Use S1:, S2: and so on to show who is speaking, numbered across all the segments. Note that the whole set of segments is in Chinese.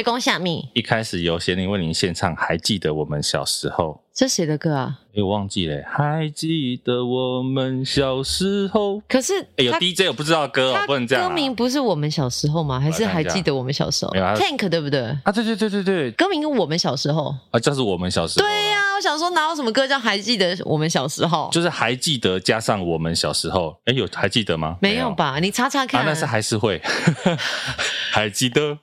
S1: 被攻下面，
S2: 一开始由贤玲为您献唱，还记得我们小时候。
S1: 这谁的歌啊？
S2: 哎，我忘记了。还记得我们小时候？
S1: 可是，
S2: 哎，有 DJ 我不知道歌哦，不能这样。
S1: 歌名不是我们小时候吗？还是还记得我们小时候？Tank 对不对？
S2: 啊，对对对对对。
S1: 歌名跟我们小时候
S2: 啊，就是我们小时候。
S1: 对呀，我想说哪有什么歌叫还记得我们小时候？
S2: 就是还记得加上我们小时候。哎，有还记得吗？
S1: 没有吧？你查查看。
S2: 啊，那是还是会 还记得。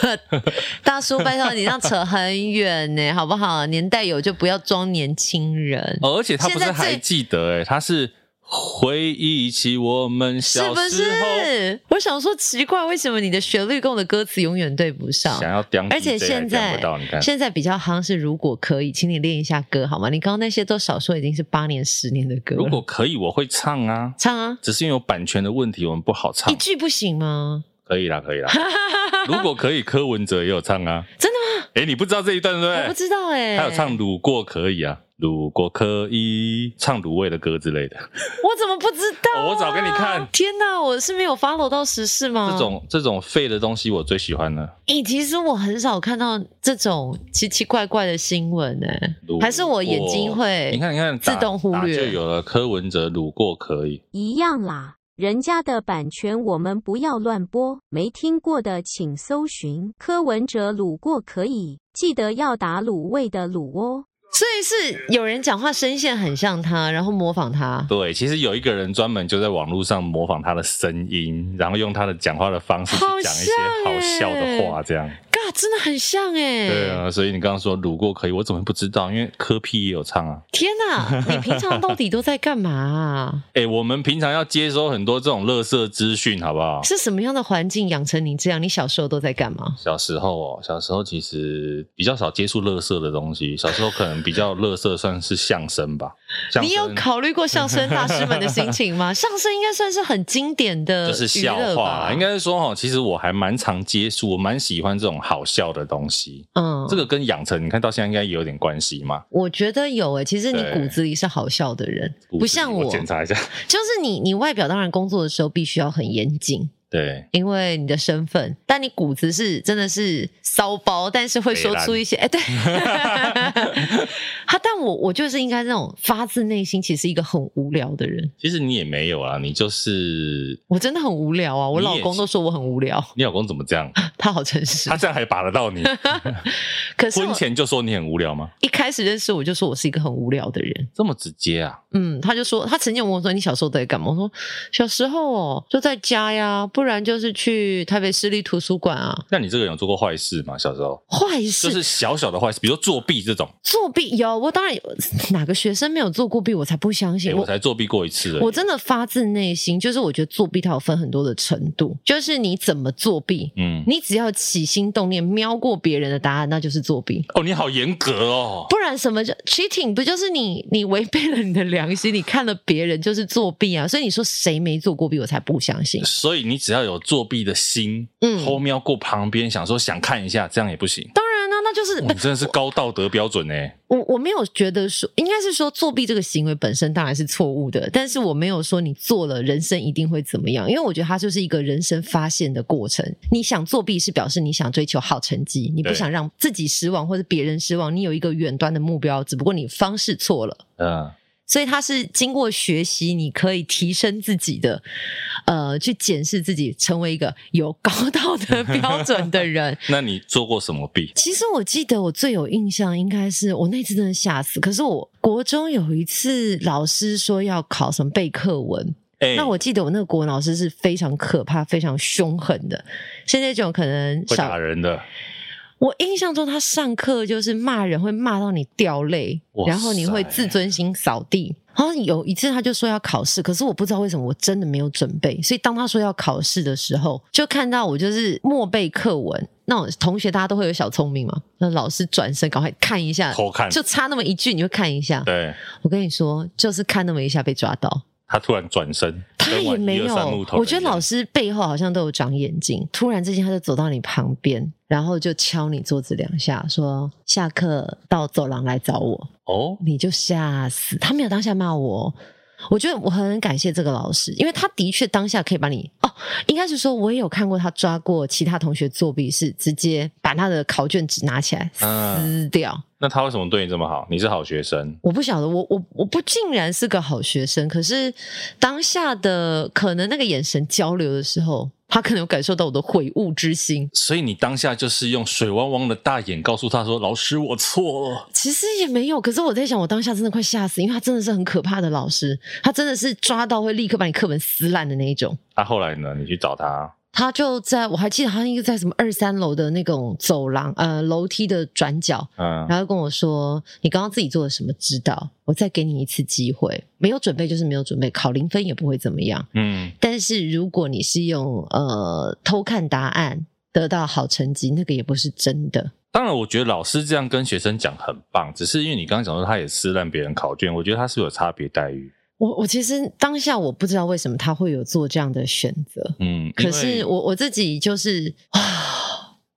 S1: 大叔，拜托你这样扯很远呢，好不好？年代有就不要。要装年轻人，
S2: 哦，而且他不是还记得哎，他是回忆起我们小时候。是不是？
S1: 我想说奇怪，为什么你的旋律跟我的歌词永远对不上？
S2: 想要点，
S1: 而且现在现在比较夯是如果可以，请你练一下歌好吗？你刚刚那些都少说已经是八年、十年的歌。
S2: 如果可以，我会唱啊，
S1: 唱啊，
S2: 只是因为有版权的问题，我们不好唱。
S1: 一句不行吗？
S2: 可以啦，可以啦。如果可以，柯文哲也有唱啊。
S1: 真的吗？
S2: 哎，你不知道这一段对不对？
S1: 我不知道哎。
S2: 他有唱《如果可以》啊，《如果可以》唱卤味的歌之类的。
S1: 我怎么不知道啊？
S2: 我找给你看。
S1: 天哪，我是没有 follow 到时事吗？
S2: 这种这种废的东西我最喜欢了。
S1: 哎，其实我很少看到这种奇奇怪怪的新闻哎，还是我眼睛会？
S2: 你看你看，
S1: 自动忽略
S2: 就有了柯文哲《如果可以》
S3: 一样啦。人家的版权我们不要乱播，没听过的请搜寻柯文哲卤过可以，记得要打卤味的卤哦。
S1: 所以是有人讲话声线很像他，然后模仿他。
S2: 对，其实有一个人专门就在网络上模仿他的声音，然后用他的讲话的方式去讲一些好笑的话，这样。
S1: 啊，真的很像哎！
S2: 对啊，所以你刚刚说卤过可以，我怎么不知道？因为科 P 也有唱啊！
S1: 天哪，你平常到底都在干嘛啊？
S2: 哎，我们平常要接收很多这种垃圾资讯，好不好？
S1: 是什么样的环境养成你这样？你小时候都在干嘛？
S2: 小时候哦，小时候其实比较少接触垃圾的东西。小时候可能比较垃圾算是相声吧。
S1: 你有考虑过相声大师们的心情吗？相声应该算是很经典的，
S2: 就是笑话。应该是说哈，其实我还蛮常接触，我蛮喜欢这种。好笑的东西，嗯，这个跟养成，你看到现在应该也有点关系嘛？
S1: 我觉得有诶、欸，其实你骨子里是好笑的人，不像我。
S2: 检查一下，
S1: 就是你，你外表当然工作的时候必须要很严谨。
S2: 对，
S1: 因为你的身份，但你骨子是真的是骚包，但是会说出一些哎，对，他，但我我就是应该那种发自内心，其实一个很无聊的人。
S2: 其实你也没有啊，你就是我
S1: 真的很无聊啊，我老公都说我很无聊。
S2: 你老公怎么这样？
S1: 他好诚实，
S2: 他这样还把得到你？
S1: 可是
S2: 婚前就说你很无聊吗？
S1: 一开始认识我就说我是一个很无聊的人，
S2: 这么直接啊？
S1: 嗯，他就说他曾经问我说，你小时候在干嘛？我说小时候哦就在家呀，不。不然就是去台北市立图书馆啊。
S2: 那你这个人有做过坏事吗？小时候
S1: 坏事
S2: 就是小小的坏事，比如说作弊这种。
S1: 作弊有，我当然有。哪个学生没有做过弊？我才不相信。
S2: 欸、我才作弊过一次。
S1: 我真的发自内心，就是我觉得作弊它有分很多的程度，就是你怎么作弊，嗯，你只要起心动念瞄过别人的答案，那就是作弊。
S2: 哦，你好严格哦。
S1: 不然什么叫 cheating？不就是你 你违背了你的良心？你看了别人就是作弊啊。所以你说谁没做过弊，我才不相信。
S2: 所以你只要有作弊的心，嗯，偷瞄过旁边，想说想看一下，这样也不行。
S1: 当然了，那就是
S2: 你真的是高道德标准呢。
S1: 我我没有觉得说，应该是说作弊这个行为本身当然是错误的，但是我没有说你做了人生一定会怎么样，因为我觉得它就是一个人生发现的过程。你想作弊是表示你想追求好成绩，你不想让自己失望或者别人失望，你有一个远端的目标，只不过你方式错了。嗯。所以他是经过学习，你可以提升自己的，呃，去检视自己，成为一个有高道德 标准的人。
S2: 那你做过什么弊？
S1: 其实我记得我最有印象应该是我那次真的吓死。可是我国中有一次老师说要考什么背课文，欸、那我记得我那个国文老师是非常可怕、非常凶狠的，是那种可能
S2: 会打人的。
S1: 我印象中，他上课就是骂人，会骂到你掉泪，然后你会自尊心扫地。然后有一次，他就说要考试，可是我不知道为什么，我真的没有准备。所以当他说要考试的时候，就看到我就是默背课文。那种同学大家都会有小聪明嘛，那老师转身赶快看一下，
S2: 偷看，
S1: 就差那么一句，你就看一下。
S2: 对，
S1: 我跟你说，就是看那么一下被抓到。
S2: 他突然转身，
S1: 他也没有。我觉得老师背后好像都有长眼睛。突然之间，他就走到你旁边，然后就敲你桌子两下，说：“下课到走廊来找我。”哦，你就吓死。他没有当下骂我。我觉得我很感谢这个老师，因为他的确当下可以把你哦，应该是说我也有看过他抓过其他同学作弊，是直接把他的考卷纸拿起来撕掉。嗯，
S2: 那他为什么对你这么好？你是好学生？
S1: 我不晓得，我我我不竟然是个好学生，可是当下的可能那个眼神交流的时候。他可能有感受到我的悔悟之心，
S2: 所以你当下就是用水汪汪的大眼告诉他说：“老师，我错了。”
S1: 其实也没有，可是我在想，我当下真的快吓死，因为他真的是很可怕的老师，他真的是抓到会立刻把你课本撕烂的那一种。
S2: 那、啊、后来呢？你去找他。
S1: 他就在我还记得，他应该在什么二三楼的那种走廊，呃，楼梯的转角，嗯，然后跟我说：“你刚刚自己做了什么？知道？我再给你一次机会，没有准备就是没有准备，考零分也不会怎么样，嗯。但是如果你是用呃偷看答案得到好成绩，那个也不是真的。
S2: 当然，我觉得老师这样跟学生讲很棒，只是因为你刚刚讲说他也撕烂别人考卷，我觉得他是有差别待遇。”
S1: 我我其实当下我不知道为什么他会有做这样的选择，嗯，可是我我自己就是啊，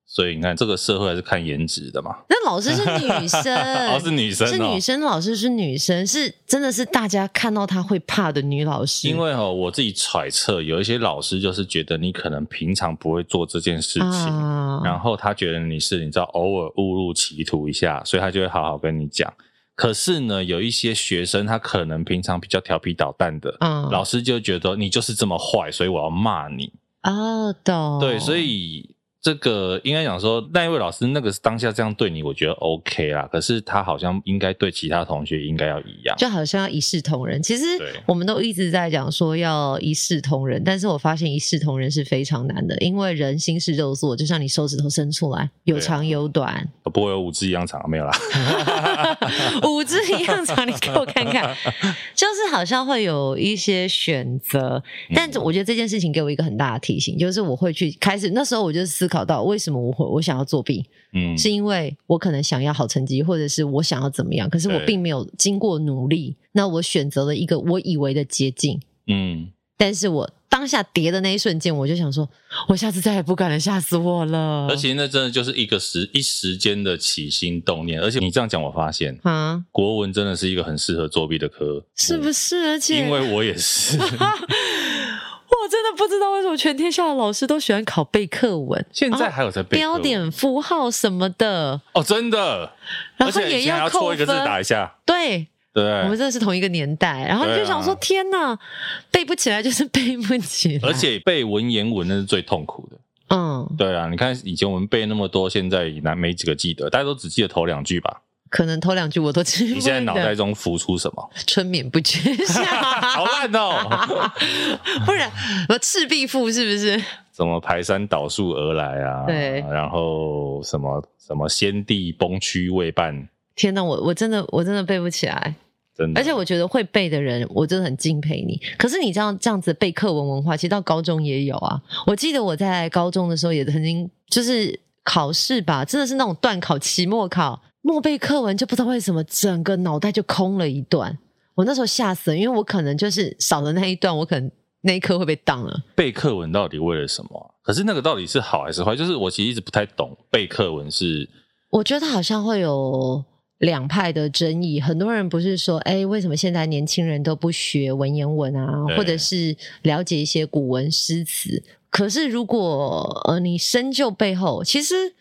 S2: 所以你看这个社会还是看颜值的嘛。
S1: 那老师是女生，
S2: 哦，是女生，哦，
S1: 是女生，老师是女生，是真的是大家看到她会怕的女老师。
S2: 因为哦，我自己揣测，有一些老师就是觉得你可能平常不会做这件事情，啊，然后他觉得你是你知道偶尔误入歧途一下，所以他就会好好跟你讲。可是呢，有一些学生他可能平常比较调皮捣蛋的，嗯，老师就觉得你就是这么坏，所以我要骂你。
S1: 哦，懂。
S2: 对，所以。这个应该讲说，那一位老师那个当下这样对你，我觉得 OK 啦。可是他好像应该对其他同学应该要一样，
S1: 就好像要一视同仁。其实我们都一直在讲说要一视同仁，但是我发现一视同仁是非常难的，因为人心是肉做，就像你手指头伸出来，有长有短，
S2: 不会有五只一样长，没有啦，
S1: 五只一样长，你给我看看，就是好像会有一些选择。但我觉得这件事情给我一个很大的提醒，就是我会去开始那时候我就思考。到为什么我会我想要作弊？嗯，是因为我可能想要好成绩，或者是我想要怎么样？可是我并没有经过努力，那我选择了一个我以为的捷径。嗯，但是我当下跌的那一瞬间，我就想说，我下次再也不敢了，吓死我了。
S2: 而且那真的就是一个时一时间的起心动念。而且你这样讲，我发现啊，国文真的是一个很适合作弊的科，
S1: 是不是？而且
S2: 因为我也是。
S1: 我真的不知道为什么全天下的老师都喜欢考背课文。
S2: 现在还有在背
S1: 标点符号什么的
S2: 哦，真的，
S1: 然后也要扣，
S2: 一个字打一下。
S1: 对
S2: 对，
S1: 我们真的是同一个年代。然后你就想说，天哪，背不起来就是背不起来，
S2: 而且背文言文那是最痛苦的。嗯，对啊，你看以前我们背那么多，现在难没几个记得？大家都只记得头两句吧。
S1: 可能头两句我都记不。
S2: 你现在脑袋中浮出什么？
S1: 春眠不觉晓，
S2: 好烂哦！
S1: 不然我赤壁赋是不是？
S2: 什么排山倒树而来啊？对，然后什么什么先帝崩区未半？
S1: 天哪，我我真的我真的背不起来，
S2: 真的。
S1: 而且我觉得会背的人，我真的很敬佩你。可是你这样这样子背课文文化，其实到高中也有啊。我记得我在高中的时候也曾经就是考试吧，真的是那种段考、期末考。默背课文就不知道为什么整个脑袋就空了一段，我那时候吓死了，因为我可能就是少了那一段，我可能那一科会被当了。
S2: 背课文到底为了什么？可是那个到底是好还是坏？就是我其实一直不太懂背课文是。
S1: 我觉得好像会有两派的争议，很多人不是说，哎，为什么现在年轻人都不学文言文啊，或者是了解一些古文诗词？可是如果呃你深究背后，其实。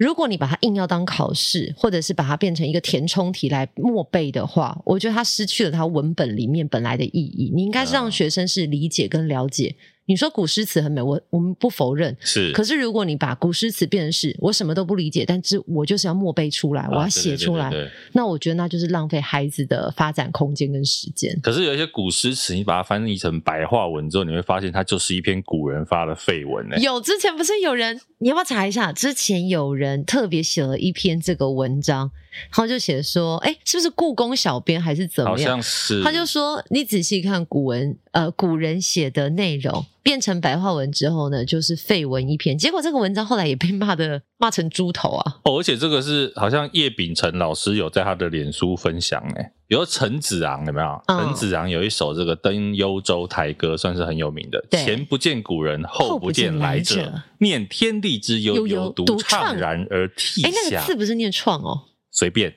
S1: 如果你把它硬要当考试，或者是把它变成一个填充题来默背的话，我觉得它失去了它文本里面本来的意义。你应该是让学生是理解跟了解。你说古诗词很美，我我们不否认。
S2: 是，
S1: 可是如果你把古诗词变成是我什么都不理解，但是我就是要默背出来，我要写出来，
S2: 啊、对对对对对，
S1: 那我觉得那就是浪费孩子的发展空间跟时间。
S2: 可是有一些古诗词，你把它翻译成白话文之后，你会发现它就是一篇古人发的废文呢。
S1: 有之前不是有人，你要不要查一下？之前有人特别写了一篇这个文章。然后就写说，哎，是不是故宫小编还是怎么样？
S2: 好像是。
S1: 他就说，你仔细看古文，呃，古人写的内容变成白话文之后呢，就是废文一篇。结果这个文章后来也被骂的骂成猪头啊！
S2: 哦，而且这个是好像叶秉辰老师有在他的脸书分享，哎，比如陈子昂有没有？陈、嗯、子昂有一首这个《登幽州台歌》，算是很有名的。前不见古人，后不见来者，来者念天地之悠悠，独怆然而涕下。哎，
S1: 那个字不是念创哦。
S2: 随便。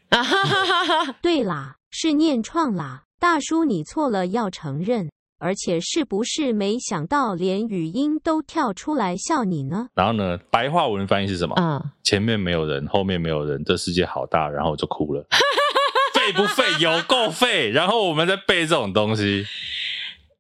S3: 对啦，是念创啦，大叔你错了，要承认。而且是不是没想到连语音都跳出来笑你呢？
S2: 然后呢，白话文翻译是什么？嗯，前面没有人，后面没有人，这世界好大，然后我就哭了。废不废？有够废！然后我们在背这种东西，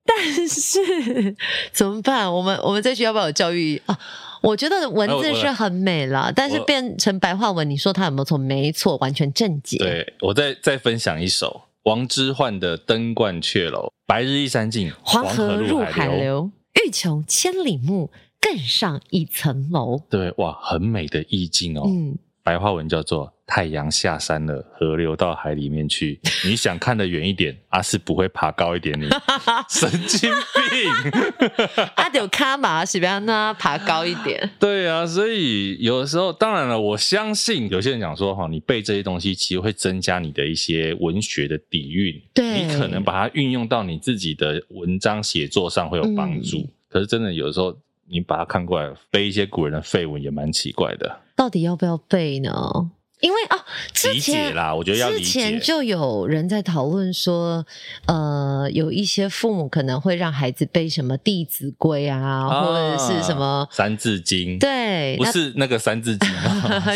S1: 但是怎么办？我们我们在学校要不要有教育啊？我觉得文字是很美了，但是变成白话文，你说它有没有错？没错，完全正解。
S2: 对，我再再分享一首王之涣的《登鹳雀楼》：白日依山尽，
S1: 黄河入海流。欲穷千里目，更上一层楼。
S2: 对，哇，很美的意境哦。嗯。白话文叫做太阳下山了，河流到海里面去。你想看得远一点，阿、啊、是不会爬高一点你，你 神经病。
S1: 阿丢卡马是不要让他爬高一点。
S2: 对啊，所以有的时候，当然了，我相信有些人讲说哈，你背这些东西，其实会增加你的一些文学的底蕴。
S1: 对，
S2: 你可能把它运用到你自己的文章写作上会有帮助。嗯、可是真的有的时候。你把它看过来，背一些古人的废文也蛮奇怪的。
S1: 到底要不要背呢？因为哦，之前
S2: 啦，我觉得要理解。
S1: 之前就有人在讨论说，呃，有一些父母可能会让孩子背什么《弟子规》啊，啊，或者是什么《
S2: 三字经》。
S1: 对，
S2: 不是那个《三字经》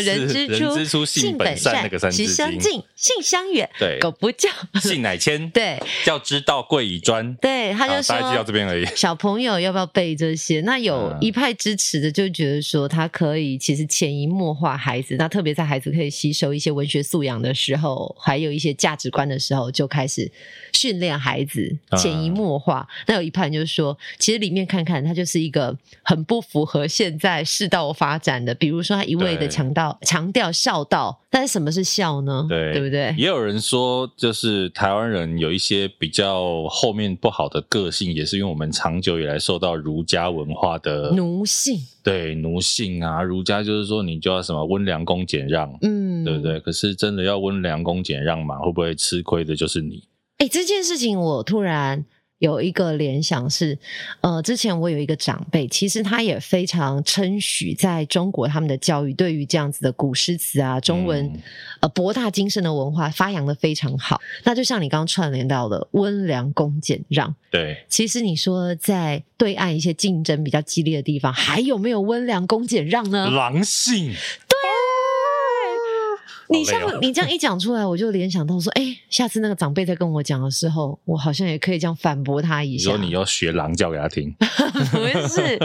S1: 人之初，
S2: 人之初性本善，那个《三字经》。
S1: 习相近，性相远。
S2: 对，
S1: 苟不教，
S2: 性乃迁。
S1: 对，
S2: 教之道贵以专。
S1: 对，他就说
S2: 大概就到这边而已。
S1: 小朋友要不要背这些？那有一派支持的，就觉得说他可以，其实潜移默化孩子。那特别在孩子可以吸收一些文学。素养的时候，还有一些价值观的时候，就开始训练孩子潜移默化。嗯、那有一派人就是说，其实里面看看，他就是一个很不符合现在世道发展的。比如说，他一味的强调强调孝道，但是什么是孝呢？
S2: 对，
S1: 对不对？
S2: 也有人说，就是台湾人有一些比较后面不好的个性，也是因为我们长久以来受到儒家文化的
S1: 奴性。
S2: 对，奴性啊，儒家就是说你就要什么温良恭俭让，嗯，对不对？可是真的要温良恭俭让嘛，会不会吃亏的就是你？
S1: 哎，这件事情我突然。有一个联想是，呃，之前我有一个长辈，其实他也非常称许在中国他们的教育对于这样子的古诗词啊，中文、嗯、呃博大精深的文化发扬的非常好。那就像你刚刚串联到的温良恭俭让，
S2: 对，
S1: 其实你说在对岸一些竞争比较激烈的地方，还有没有温良恭俭让呢？
S2: 狼性。
S1: 你像你这样一讲出来，我就联想到说，哎、欸，下次那个长辈在跟我讲的时候，我好像也可以这样反驳他一下。
S2: 你说你要学狼叫给他听，
S1: 不是，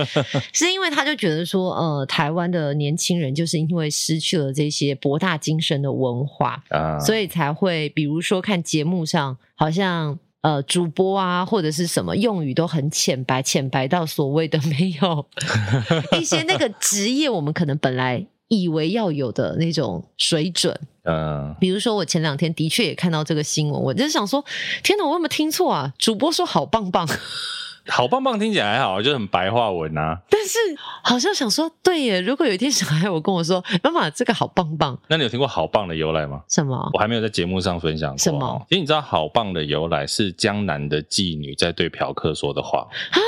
S1: 是因为他就觉得说，呃，台湾的年轻人就是因为失去了这些博大精深的文化啊，所以才会，比如说看节目上，好像呃主播啊或者是什么用语都很浅白，浅白到所谓的没有 一些那个职业，我们可能本来。以为要有的那种水准，嗯，比如说我前两天的确也看到这个新闻，我就想说，天哪，我有没有听错啊？主播说好棒棒，
S2: 好棒棒听起来还好，就很白话文啊。
S1: 但是好像想说，对耶，如果有一天小孩我跟我说，妈妈这个好棒棒，
S2: 那你有听过好棒的由来吗？
S1: 什么？
S2: 我还没有在节目上分享过。
S1: 什么？
S2: 其实你知道好棒的由来是江南的妓女在对嫖客说的话啊。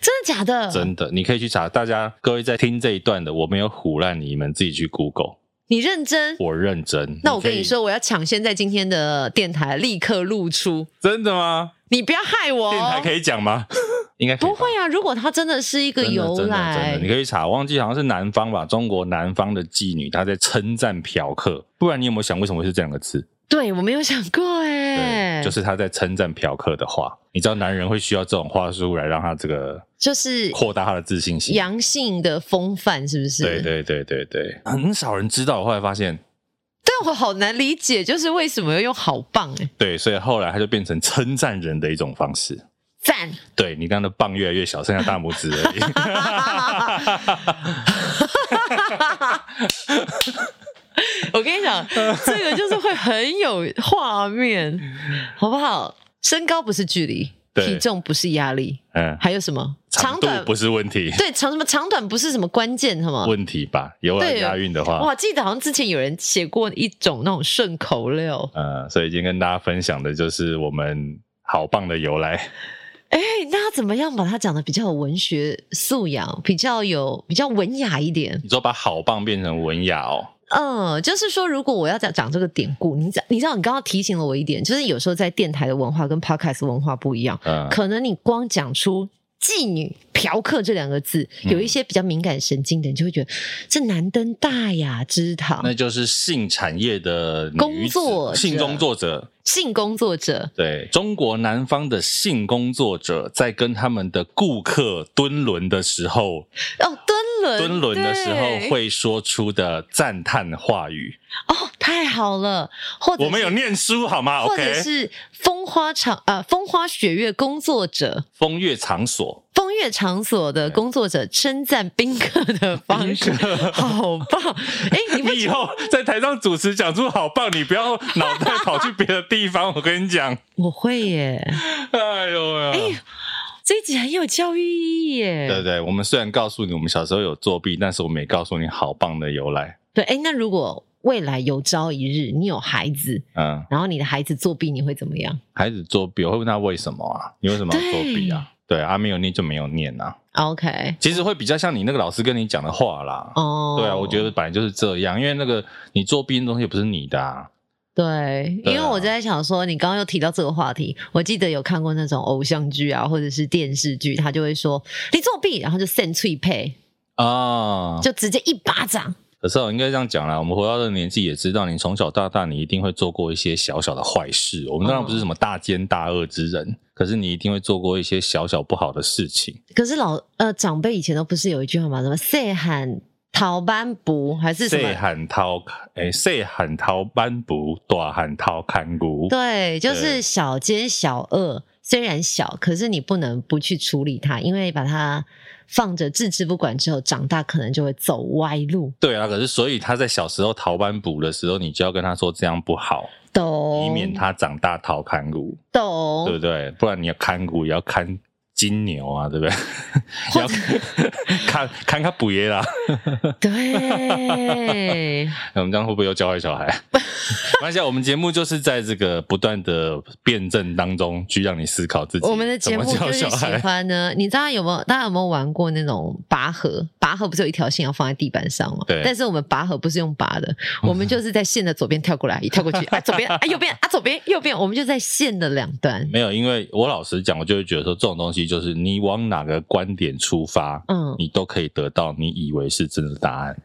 S1: 真的假的？
S2: 真的，你可以去查。大家各位在听这一段的，我没有唬烂你们，自己去 Google。
S1: 你认真？
S2: 我认真。
S1: 那我跟你说，我要抢先在今天的电台立刻露出。
S2: 真的吗？
S1: 你不要害我。
S2: 电台可以讲吗？应该
S1: 不会啊。如果它真的是一个由来，
S2: 你可以查，忘记好像是南方吧，中国南方的妓女，她在称赞嫖客。不然你有没有想，为什么会是这两个字？
S1: 对，我没有想过哎，
S2: 就是他在称赞嫖客的话，你知道男人会需要这种话术来让他这个就是扩大他的自信心，
S1: 阳性的风范是不是？
S2: 对对对对对，很少人知道，我后来发现，
S1: 但我好难理解，就是为什么要用好棒哎？
S2: 对，所以后来他就变成称赞人的一种方式，
S1: 赞。
S2: 对，你刚刚的棒越来越小，剩下大拇指而已。
S1: 我跟你讲，这个就是会很有画面，好不好？身高不是距离，体重不是压力，嗯，还有什么？
S2: 长短不是问题，
S1: 对，长什么长短不是什么关键，什么
S2: 问题吧？有来押韵的话，
S1: 哇，记得好像之前有人写过一种那种顺口溜，
S2: 嗯，所以今天跟大家分享的就是我们好棒的由来。
S1: 哎，那要怎么样把它讲的比较有文学素养，比较有比较文雅一点？
S2: 你说把好棒变成文雅哦？
S1: 嗯，就是说，如果我要讲讲这个典故，你讲，你知道，你刚刚提醒了我一点，就是有时候在电台的文化跟 podcast 文化不一样，嗯，可能你光讲出。妓女、嫖客这两个字，有一些比较敏感神经的人就会觉得这难登大雅之堂。
S2: 那就是性产业的
S1: 工作
S2: 性工作者，
S1: 性工作者。
S2: 对，中国南方的性工作者在跟他们的顾客蹲轮的时候，
S1: 哦，敦伦，
S2: 敦伦的时候会说出的赞叹话语。
S1: 哦，太好了！或者
S2: 我们有念书好吗？
S1: 或者是风花场呃，风花雪月工作者，
S2: 风月场所，
S1: 风月场所的工作者称赞宾客的方式，好棒！哎，你，
S2: 你以后在台上主持讲出好棒，你不要脑袋跑去别的地方。我跟你讲，
S1: 我会耶！
S2: 哎呦呀！
S1: 哎，这一集很有教育意义耶！
S2: 对对，我们虽然告诉你我们小时候有作弊，但是我们也告诉你好棒的由来。
S1: 对，哎，那如果。未来有朝一日，你有孩子，嗯，然后你的孩子作弊，你会怎么样？
S2: 孩子作弊，我会问他为什么啊？你为什么要作弊啊？对，对啊，没有念就没有念啊。
S1: OK，
S2: 其实会比较像你那个老师跟你讲的话啦。哦，对啊，我觉得本来就是这样，因为那个你作弊的东西也不是你的啊。
S1: 对，因为我在想说，你刚刚又提到这个话题，我记得有看过那种偶像剧啊，或者是电视剧，他就会说你作弊，然后就 send 退配啊，就直接一巴掌。
S2: 可是我应该这样讲啦，我们活到这个年纪也知道，你从小到大你一定会做过一些小小的坏事。我们当然不是什么大奸大恶之人，嗯、可是你一定会做过一些小小不好的事情。
S1: 可是老呃长辈以前都不是有一句话吗？什么“细汉偷扳不”还是什么“细
S2: 汉偷哎细汉偷扳不，大汉偷看骨”？
S1: 对，就是小奸小恶，虽然小，可是你不能不去处理它，因为把它。放着置之不管之后，长大可能就会走歪路。
S2: 对啊，可是所以他在小时候逃班补的时候，你就要跟他说这样不好，
S1: 懂？
S2: 以免他长大逃看骨，
S1: 懂？
S2: 对不对？不然你要看骨也要看。金牛啊，对不对？要看看看补爷啦。
S1: 对，
S2: 我们这样会不会又教坏小孩？没关系，我们节目就是在这个不断的辩证当中去让你思考自己。
S1: 我们的节目就是喜欢呢。你知道有没有？大家有没有玩过那种拔河？拔河不是有一条线要放在地板上吗？
S2: 对。
S1: 但是我们拔河不是用拔的，我们就是在线的左边跳过来，一跳过去 啊，左边啊，右边啊，左边右边，我们就在线的两端。
S2: 没有，因为我老实讲，我就会觉得说这种东西。就是你往哪个观点出发，嗯，你都可以得到你以为是真的答案。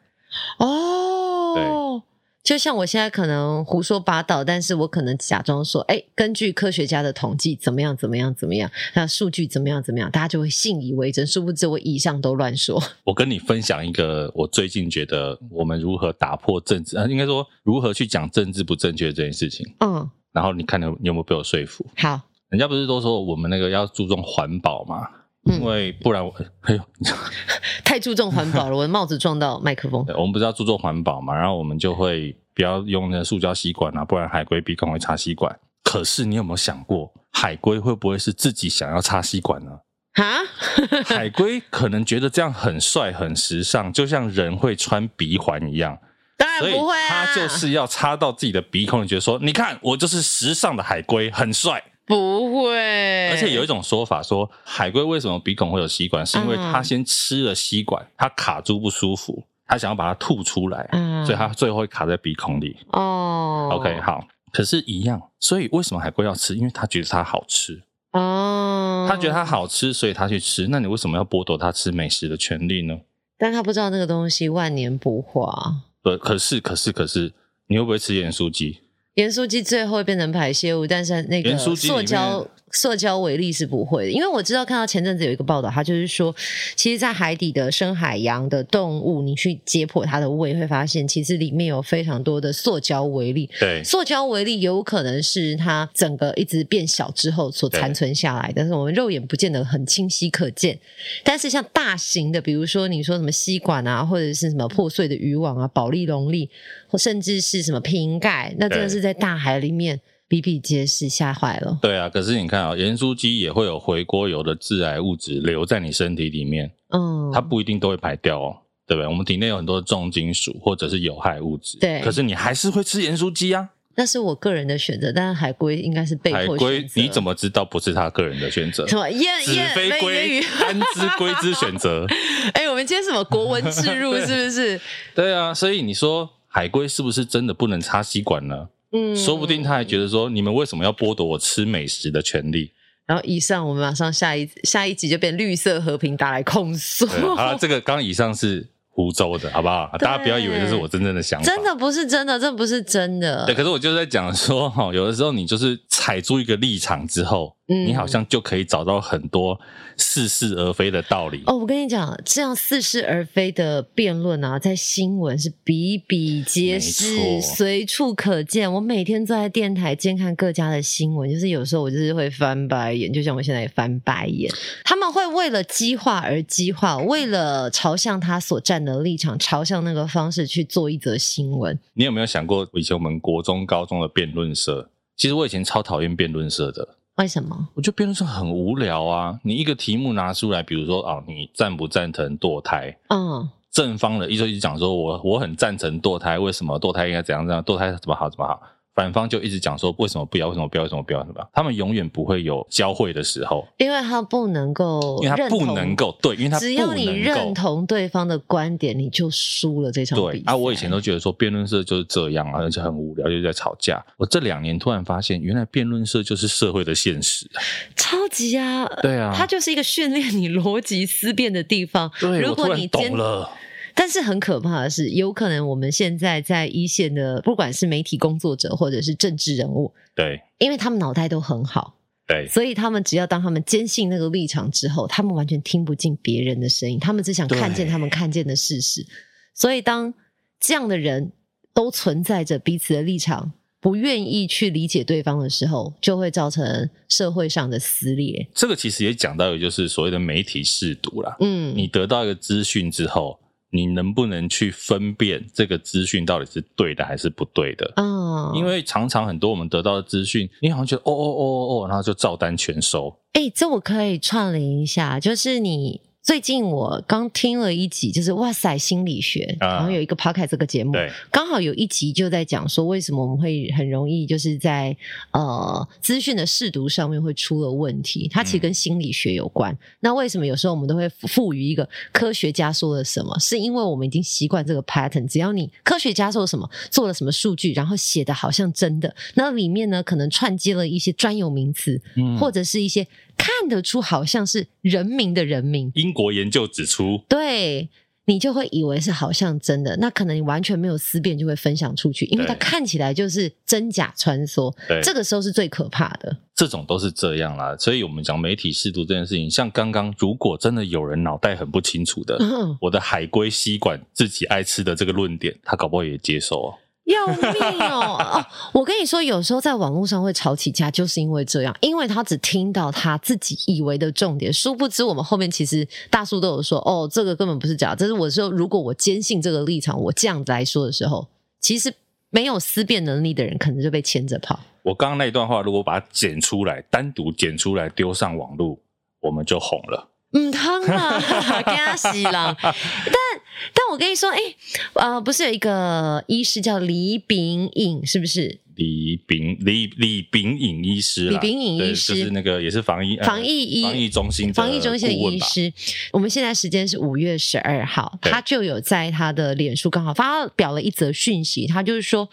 S1: 哦，对，就像我现在可能胡说八道，但是我可能假装说，哎，根据科学家的统计，怎么样，怎么样，怎么样，那数据怎么样，怎么样，大家就会信以为真。殊不知我以上都乱说。
S2: 我跟你分享一个，我最近觉得我们如何打破政治，啊，应该说如何去讲政治不正确这件事情。嗯，然后你看你有没有被我说服？
S1: 好。
S2: 人家不是都说我们那个要注重环保吗？因为不然我哎呦，
S1: 太注重环保了，我的帽子撞到麦克风。
S2: 我们不是要注重环保嘛，然后我们就会不要用那个塑胶吸管啊，不然海龟鼻孔会插吸管。可是你有没有想过，海龟会不会是自己想要插吸管呢？啊？海龟可能觉得这样很帅、很时尚，就像人会穿鼻环一样。
S1: 当然不会啊，
S2: 他就是要插到自己的鼻孔，你觉得说，你看我就是时尚的海龟，很帅。
S1: 不会，
S2: 而且有一种说法说，海龟为什么鼻孔会有吸管，是因为它先吃了吸管，它卡住不舒服，它想要把它吐出来，所以它最后会卡在鼻孔里。哦，OK，好，可是，一样，所以为什么海龟要吃？因为它觉得它好吃。哦，
S1: 嗯，
S2: 他觉得它好吃，所以它去吃。那你为什么要剥夺它吃美食的权利呢？
S1: 但他不知道那个东西万年不化。
S2: 对，可是可是可是，你会不会吃盐酥鸡？
S1: 盐酥鸡最后会变成排泄物，但是那个塑胶塑胶微粒是不会的，因为我知道看到前阵子有一个报道，它就是说，其实，在海底的深海洋的动物，你去解剖它的胃，会发现其实里面有非常多的塑胶微粒。
S2: 对，
S1: 塑胶微粒有可能是它整个一直变小之后所残存下来，但是我们肉眼不见得很清晰可见。但是像大型的，比如说你说什么吸管啊，或者是什么破碎的渔网啊、保丽龙粒，或甚至是什么瓶盖，那真的是在大海里面。比比皆是，吓坏了。
S2: 对啊，可是你看啊、哦，盐酥鸡也会有回锅油的致癌物质留在你身体里面，嗯，它不一定都会排掉哦，对不对？我们体内有很多重金属或者是有害物质，
S1: 对。
S2: 可是你还是会吃盐酥鸡啊？
S1: 那是我个人的选择，但是海龟应该是被迫。
S2: 海龟你怎么知道不是他个人的选择？
S1: 什么？燕燕
S2: 子非龟，安知龟之选择？
S1: 哎、欸，我们今天什么国文置入 是不是？
S2: 对啊，所以你说海龟是不是真的不能插吸管呢？嗯，说不定他还觉得说，你们为什么要剥夺我吃美食的权利？
S1: 然后以上我们马上下一下一集就变绿色和平打来控诉。
S2: 好了，这个刚以上是湖州的，好不好？大家不要以为这是我真正的想法，
S1: 真的不是真的，这不是真的。
S2: 对，可是我就在讲说，哈，有的时候你就是踩住一个立场之后。嗯，你好像就可以找到很多似是而非的道理
S1: 哦。我跟你讲，这样似是而非的辩论啊，在新闻是比比皆是，随处可见。我每天坐在电台监看各家的新闻，就是有时候我就是会翻白眼，就像我现在也翻白眼。他们会为了激化而激化，为了朝向他所站的立场，朝向那个方式去做一则新闻。
S2: 你有没有想过，以前我们国中、高中的辩论社？其实我以前超讨厌辩论社的。
S1: 为什么？
S2: 我觉得辩论赛很无聊啊！你一个题目拿出来，比如说啊，你赞不赞成堕胎？嗯，正方的一直一直讲说我我很赞成堕胎，为什么堕胎应该怎样怎样？堕胎怎么好怎么好？反方就一直讲说为什么不要？为什么不要？为什么不要？什么？他们永远不会有交汇的时候，
S1: 因为他不能够，
S2: 因为他不能够对，因为他
S1: 只要你认同对方的观点，你就输了这场比赛。
S2: 对啊，我以前都觉得说辩论社就是这样啊，而且很无聊，就在吵架。我这两年突然发现，原来辩论社就是社会的现实，
S1: 超级啊，
S2: 对啊，
S1: 它就是一个训练你逻辑思辨的地方。
S2: 对，
S1: 如果你
S2: 懂了。
S1: 但是很可怕的是，有可能我们现在在一线的，不管是媒体工作者或者是政治人物，
S2: 对，
S1: 因为他们脑袋都很好，
S2: 对，
S1: 所以他们只要当他们坚信那个立场之后，他们完全听不进别人的声音，他们只想看见他们看见的事实。所以当这样的人都存在着彼此的立场，不愿意去理解对方的时候，就会造成社会上的撕裂。
S2: 这个其实也讲到，也就是所谓的媒体试读啦。嗯，你得到一个资讯之后。你能不能去分辨这个资讯到底是对的还是不对的？嗯，因为常常很多我们得到的资讯，你好像觉得哦哦哦哦哦，然后就照单全收。
S1: 诶，这我可以串联一下，就是你。最近我刚听了一集，就是哇塞心理学，然后有一个 podcast 这个节目，对，刚好有一集就在讲说为什么我们会很容易就是在呃资讯的识读上面会出了问题，它其实跟心理学有关。嗯。那为什么有时候我们都会赋予一个科学家说了什么？是因为我们已经习惯这个 pattern，只要你科学家说了什么，做了什么数据，然后写的好像真的，那里面呢可能串接了一些专有名词，嗯，或者是一些。看得出好像是人民的人民。
S2: 英国研究指出，
S1: 对，你就会以为是好像真的，那可能你完全没有思辨就会分享出去，因为它看起来就是真假穿梭。对，这个时候是最可怕的。
S2: 这种都是这样啦，所以我们讲媒体试读这件事情，像刚刚如果真的有人脑袋很不清楚的，嗯、我的海龟吸管自己爱吃的这个论点，他搞不好也接受哦。
S1: 要命哦！哦，我跟你说，有时候在网络上会吵起架，就是因为这样，因为他只听到他自己以为的重点，殊不知我们后面其实大叔都有说，哦，这个根本不是假，这是我说，如果我坚信这个立场，我这样子来说的时候，其实没有思辨能力的人，可能就被牵着跑。
S2: 我刚刚那一段话，如果把它剪出来，单独剪出来丢上网络，我们就红了。
S1: 嗯，汤啊，惊死人！但但我跟你说，哎、欸，呃，不是有一个医师叫李炳颖，是不是？
S2: 李炳李李炳颖医师，
S1: 李炳颖医师
S2: 就是那个也是防疫
S1: 防疫医、
S2: 呃、防疫中心
S1: 防疫中心的医师。我们现在时间是五月十二号，他就有在他的脸书刚好发表了一则讯息，他就是说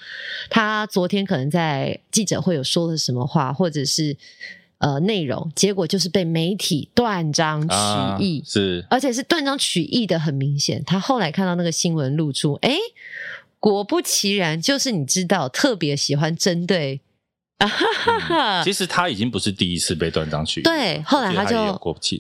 S1: 他昨天可能在记者会有说了什么话，或者是。呃内容，结果就是被媒体断章取义，
S2: 啊、是，
S1: 而且是断章取义的很明显。他后来看到那个新闻露出，哎，果不其然，就是你知道，特别喜欢针对。
S2: 嗯、其实他已经不是第一次被断章取义。
S1: 对，后来他就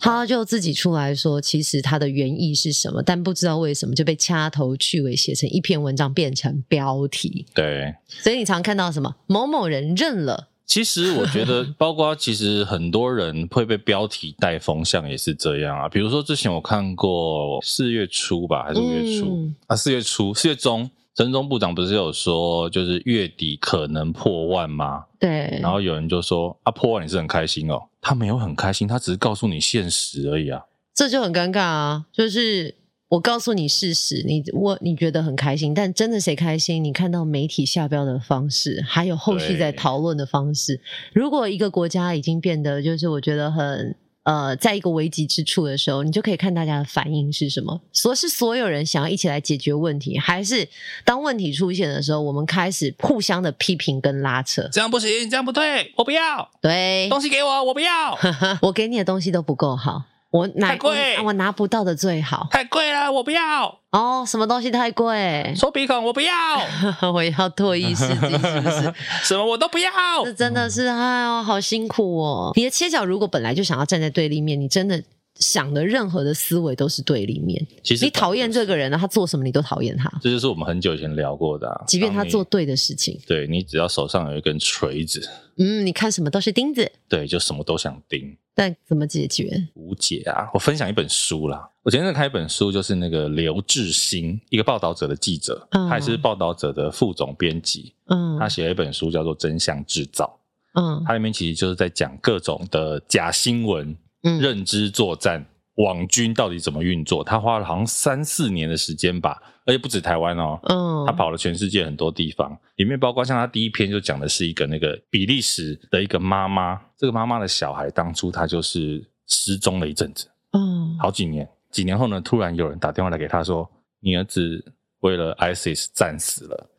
S2: 他，
S1: 他就自己出来说，其实他的原意是什么，但不知道为什么就被掐头去尾写成一篇文章，变成标题。
S2: 对，
S1: 所以你常看到什么某某人认了。
S2: 其实我觉得，包括其实很多人会被标题带风向，也是这样啊。比如说之前我看过四月初吧，还是五月初、嗯、啊？四月初，四月中。陈时中部长不是有说，就是月底可能破万吗？
S1: 对。
S2: 然后有人就说啊，破万你是很开心哦？他没有很开心，他只是告诉你现实而已啊。
S1: 这就很尴尬啊！就是我告诉你事实，你我你觉得很开心，但真的谁开心？你看到媒体下标的方式，还有后续在讨论的方式。如果一个国家已经变得，就是我觉得很。呃，在一个危急之处的时候，你就可以看大家的反应是什么。所是所有人想要一起来解决问题，还是当问题出现的时候，我们开始互相的批评跟拉扯？
S2: 这样不行，这样不对，我不要。
S1: 对，
S2: 东西给我，我不要。
S1: 我给你的东西都不够好。我拿太贵，我，我拿不到的最好。
S2: 太贵了，我不要。
S1: 哦，什么东西太贵？
S2: 说鼻孔，我不要。
S1: 我要脱衣试剂，是不是？
S2: 什么我都不要。
S1: 这真的是哎呦，好辛苦哦。你的切角如果本来就想要站在对立面，你真的想的任何的思维都是对立面。
S2: 其实
S1: 你讨厌这个人呢，他做什么你都讨厌他。
S2: 这就是我们很久以前聊过的啊。
S1: 即便他做对的事情，
S2: 对，你只要手上有一根锤子，
S1: 嗯，你看什么都是钉子，
S2: 对，就什么都想钉。
S1: 但怎么解决？
S2: 无解啊！我分享一本书啦。我前阵子看一本书，就是那个刘志新，一个报道者的记者，嗯、他也是报道者的副总编辑。嗯，他写了一本书，叫做《真相制造》。嗯，它里面其实就是在讲各种的假新闻、嗯、认知作战。网军到底怎么运作？他花了好像三四年的时间吧，而且不止台湾哦，嗯，他跑了全世界很多地方，里面包括像他第一篇就讲的是一个那个比利时的一个妈妈，这个妈妈的小孩当初他就是失踪了一阵子，嗯，好几年，几年后呢，突然有人打电话来给他说，你儿子为了 ISIS 战死了，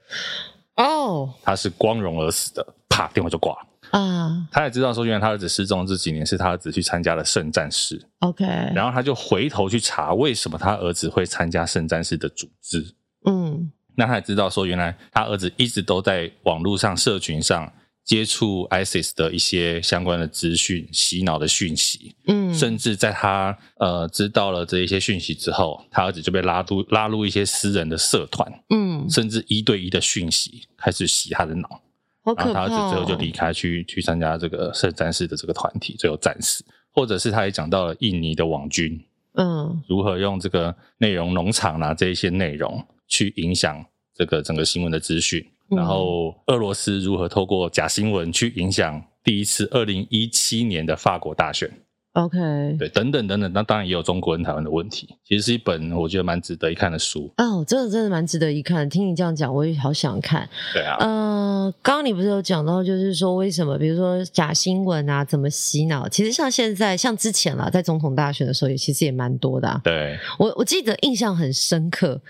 S2: 哦，他是光荣而死的，啪，电话就挂了。啊，他也知道说，原来他儿子失踪这几年是他儿子去参加了圣战士。OK，然后他就回头去查为什么他儿子会参加圣战士的组织。嗯，那他也知道说，原来他儿子一直都在网络上、社群上接触 ISIS 的一些相关的资讯、洗脑的讯息。嗯，甚至在他呃知道了这一些讯息之后，他儿子就被拉入拉入一些私人的社团。嗯，甚至一对一的讯息开始洗他的脑。
S1: 好可怕哦，
S2: 然后他儿子最后就离开去去参加这个圣战士的这个团体，最后战死。或者是他也讲到了印尼的网军，嗯，如何用这个内容农场啊这一些内容去影响这个整个新闻的资讯，嗯，然后俄罗斯如何透过假新闻去影响第一次二零一七年的法国大选。
S1: OK，
S2: 对，等等等等，那当然也有中国人台湾的问题。其实是一本我觉得蛮值得一看的书。
S1: 哦，真的真的蛮值得一看。听你这样讲，我也好想看。
S2: 对啊。
S1: 呃，刚刚你不是有讲到，就是说为什么，比如说假新闻啊，怎么洗脑？其实像现在，像之前啦，在总统大选的时候，也其实也蛮多的啊。
S2: 对。
S1: 我我记得印象很深刻，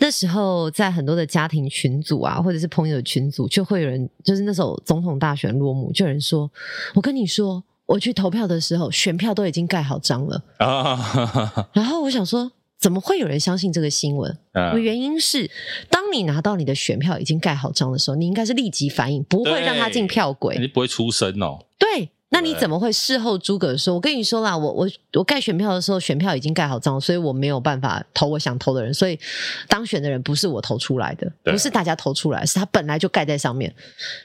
S1: 那时候在很多的家庭群组啊，或者是朋友群组，就会有人，就是那时候总统大选落幕，就有人说：“我跟你说。”我去投票的时候，选票都已经盖好章了。然后我想说，怎么会有人相信这个新闻？原因是，当你拿到你的选票已经盖好章的时候，你应该是立即反应，不会让他进票轨。
S2: 你不会出声哦。
S1: 对，那你怎么会事后诸葛说？我跟你说啦，我我我盖选票的时候，选票已经盖好章，所以我没有办法投我想投的人，所以当选的人不是我投出来的，不是大家投出来，是他本来就盖在上面。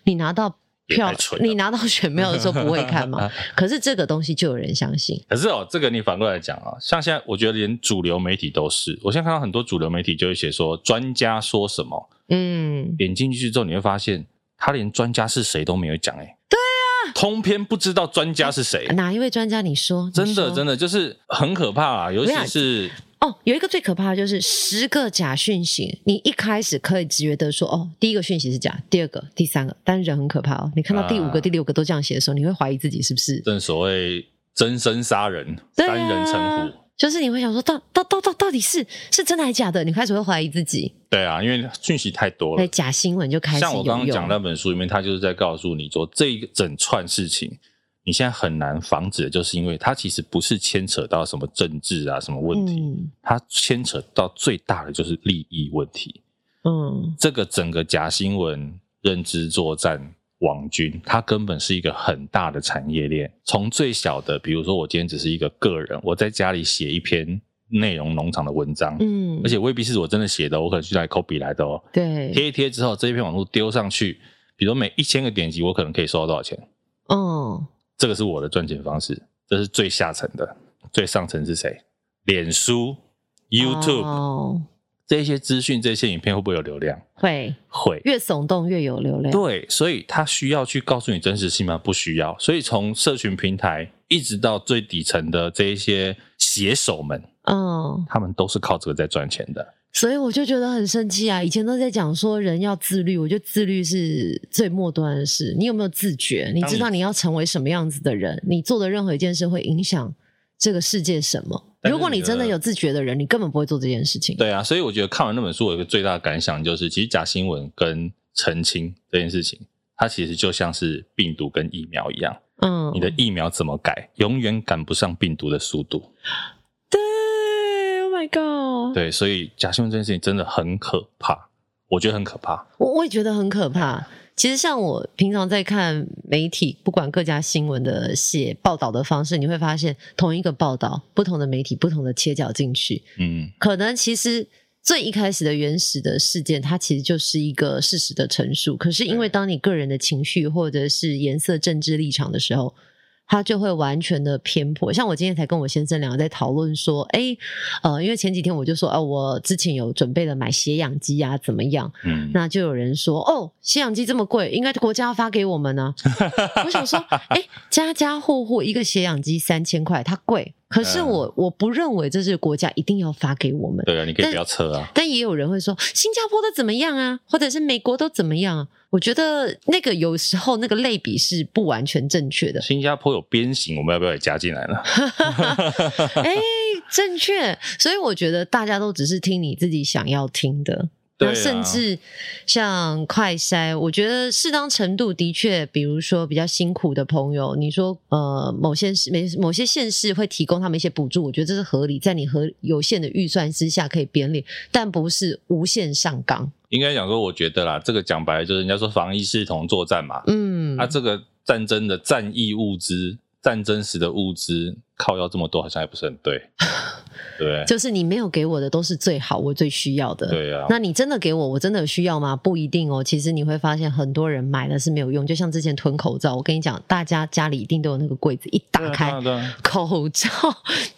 S1: 你拿到。票，你拿到选票的时候不会看吗？可是这个东西就有人相信。
S2: 可是哦，这个你反过来讲啊，像现在我觉得连主流媒体都是，我现在看到很多主流媒体就会写说专家说什么，嗯，点进去之后你会发现他连专家是谁都没有讲，哎，
S1: 对啊，
S2: 通篇不知道专家是谁，
S1: 哪一位专家？你说，
S2: 真的真的就是很可怕啊，尤其是。
S1: 哦，有一个最可怕的就是十个假讯息，你一开始可以觉得说，哦，第一个讯息是假，第二个、第三个，但是人很可怕哦。你看到第五个、啊、第六个都这样写的时候，你会怀疑自己是不是？
S2: 正所谓真身杀人，三、啊、人成虎，
S1: 就是你会想说，到到到到到底是是真的还是假的？你开始会怀疑自己。
S2: 对啊，因为讯息太多了，对，
S1: 假新闻就开始。
S2: 像我刚刚讲那本书里面，他就是在告诉你说，这一整串事情。你现在很难防止的，就是因为它其实不是牵扯到什么政治啊什么问题，
S1: 嗯、
S2: 它牵扯到最大的就是利益问题。
S1: 嗯，
S2: 这个整个假新闻认知作战网军，它根本是一个很大的产业链。从最小的，比如说我今天只是一个个人，我在家里写一篇内容农场的文章，
S1: 嗯，
S2: 而且未必是我真的写的，我可能去来 copy 来的哦。
S1: 对，
S2: 贴一贴之后，这一篇网络丢上去，比如每一千个点击，我可能可以收到多少钱？
S1: 嗯。
S2: 这个是我的赚钱方式，这是最下层的，最上层是谁？脸书、YouTube、哦、这些资讯、这些影片会不会有流量？
S1: 会，
S2: 会，
S1: 越耸动越有流量。
S2: 对，所以他需要去告诉你真实性吗？不需要。所以从社群平台一直到最底层的这一些写手们，嗯，他们都是靠这个在赚钱的。
S1: 所以我就觉得很生气啊！以前都在讲说人要自律，我觉得自律是最末端的事。你有没有自觉？你知道你要成为什么样子的人？你做的任何一件事会影响这个世界什么？如果你真的有自觉的人，你根本不会做这件事情。
S2: 对啊，所以我觉得看完那本书，我有一个最大的感想就是，其实假新闻跟澄清这件事情，它其实就像是病毒跟疫苗一样。嗯，你的疫苗怎么改，永远赶不上病毒的速度。对，所以假新闻这件事情真的很可怕，我觉得很可怕。
S1: 我我也觉得很可怕。其实像我平常在看媒体，不管各家新闻的写报道的方式，你会发现同一个报道，不同的媒体，不同的切角进去，嗯，可能其实最一开始的原始的事件，它其实就是一个事实的陈述。可是因为当你个人的情绪或者是颜色、政治立场的时候，他就会完全的偏颇，像我今天才跟我先生两个在讨论说，哎，呃，因为前几天我就说，哦、呃，我之前有准备了买血氧机啊，怎么样？嗯，那就有人说，哦，血氧机这么贵，应该国家要发给我们呢、啊。我想说，哎，家家户户一个血氧机三千块，它贵。可是我、嗯、我不认为这是国家一定要发给我们。
S2: 对啊，你可以不要测啊。
S1: 但，但也有人会说，新加坡都怎么样啊，或者是美国都怎么样啊？我觉得那个有时候那个类比是不完全正确的。
S2: 新加坡有鞭刑，我们要不要也加进来呢？
S1: 哎，正确。所以我觉得大家都只是听你自己想要听的。那甚至像快筛，我觉得适当程度的确，比如说比较辛苦的朋友，你说呃某些市、某些县市会提供他们一些补助，我觉得这是合理，在你和有限的预算之下可以编列，但不是无限上纲。
S2: 应该讲说，我觉得啦，这个讲白了就是人家说防疫系统作战嘛，嗯，啊，这个战争的战役物资、战争时的物资靠要这么多，好像还不是很对。对，
S1: 就是你没有给我的都是最好，我最需要的。
S2: 对啊，
S1: 那你真的给我，我真的有需要吗？不一定哦。其实你会发现，很多人买了是没有用。就像之前囤口罩，我跟你讲，大家家里一定都有那个柜子，一打开，口罩